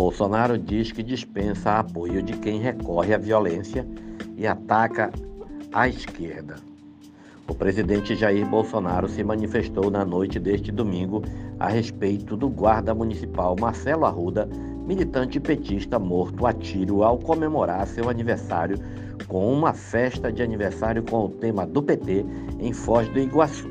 Bolsonaro diz que dispensa apoio de quem recorre à violência e ataca a esquerda. O presidente Jair Bolsonaro se manifestou na noite deste domingo a respeito do guarda municipal Marcelo Arruda, militante petista morto a tiro ao comemorar seu aniversário com uma festa de aniversário com o tema do PT em Foz do Iguaçu.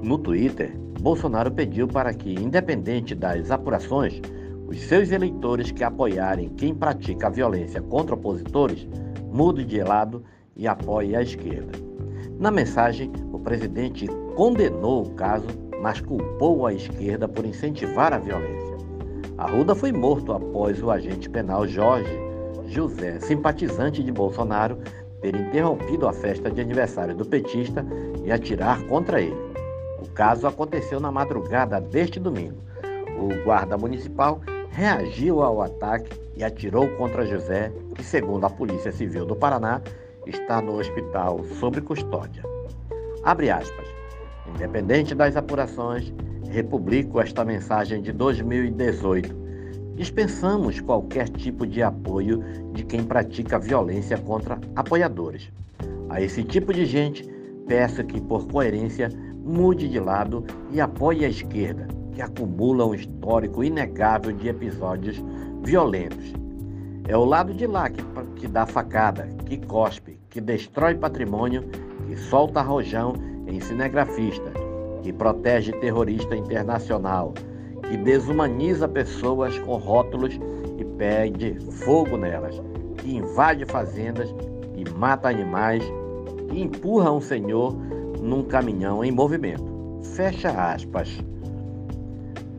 No Twitter, Bolsonaro pediu para que, independente das apurações, os seus eleitores que apoiarem quem pratica a violência contra opositores mudem de lado e apoiem a esquerda. Na mensagem, o presidente condenou o caso, mas culpou a esquerda por incentivar a violência. Arruda foi morto após o agente penal Jorge José, simpatizante de Bolsonaro, ter interrompido a festa de aniversário do petista e atirar contra ele. O caso aconteceu na madrugada deste domingo. O guarda municipal reagiu ao ataque e atirou contra José, que, segundo a Polícia Civil do Paraná, está no hospital sob custódia. Abre aspas. Independente das apurações, republico esta mensagem de 2018. Dispensamos qualquer tipo de apoio de quem pratica violência contra apoiadores. A esse tipo de gente, peço que, por coerência, mude de lado e apoie a esquerda, que acumula um histórico inegável de episódios violentos é o lado de lá que, que dá facada, que cospe, que destrói patrimônio, que solta rojão em cinegrafista, que protege terrorista internacional, que desumaniza pessoas com rótulos e pede fogo nelas, que invade fazendas e mata animais, que empurra um senhor num caminhão em movimento. Fecha aspas.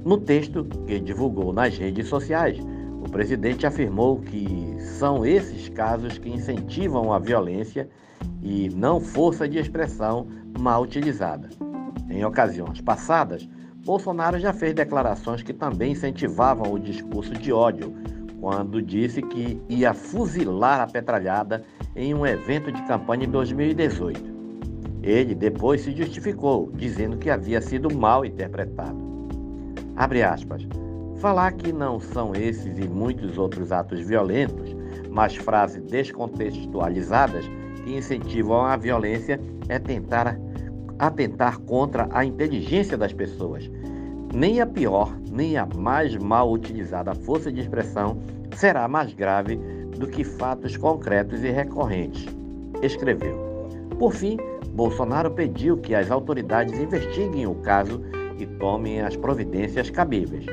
No texto que divulgou nas redes sociais, o presidente afirmou que são esses casos que incentivam a violência e não força de expressão mal utilizada. Em ocasiões passadas, Bolsonaro já fez declarações que também incentivavam o discurso de ódio, quando disse que ia fuzilar a petralhada em um evento de campanha em 2018. Ele depois se justificou, dizendo que havia sido mal interpretado. Abre aspas. Falar que não são esses e muitos outros atos violentos, mas frases descontextualizadas que incentivam a violência é tentar atentar contra a inteligência das pessoas. Nem a pior, nem a mais mal utilizada força de expressão será mais grave do que fatos concretos e recorrentes, escreveu. Por fim, Bolsonaro pediu que as autoridades investiguem o caso e tomem as providências cabíveis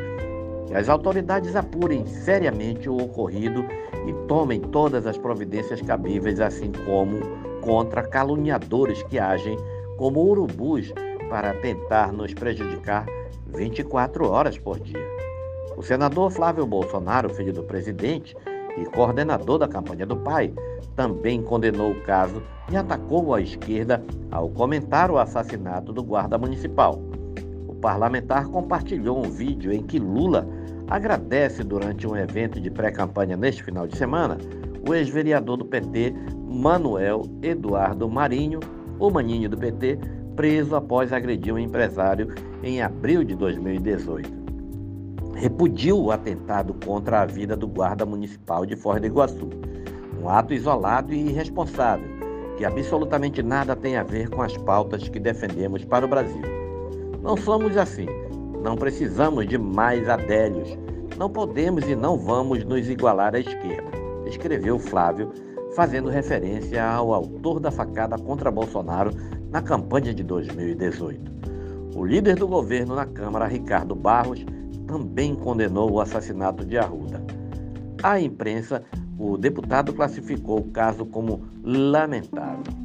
que as autoridades apurem seriamente o ocorrido e tomem todas as providências cabíveis, assim como contra caluniadores que agem como urubus para tentar nos prejudicar 24 horas por dia. O senador Flávio Bolsonaro, filho do presidente e coordenador da campanha do pai, também condenou o caso e atacou a esquerda ao comentar o assassinato do guarda municipal parlamentar compartilhou um vídeo em que Lula agradece durante um evento de pré-campanha neste final de semana o ex-vereador do PT, Manuel Eduardo Marinho, o maninho do PT, preso após agredir um empresário em abril de 2018. Repudiu o atentado contra a vida do guarda municipal de Foz do Iguaçu, um ato isolado e irresponsável, que absolutamente nada tem a ver com as pautas que defendemos para o Brasil. Não somos assim. Não precisamos de mais adélios. Não podemos e não vamos nos igualar à esquerda, escreveu Flávio, fazendo referência ao autor da facada contra Bolsonaro na campanha de 2018. O líder do governo na Câmara, Ricardo Barros, também condenou o assassinato de Arruda. A imprensa, o deputado classificou o caso como lamentável.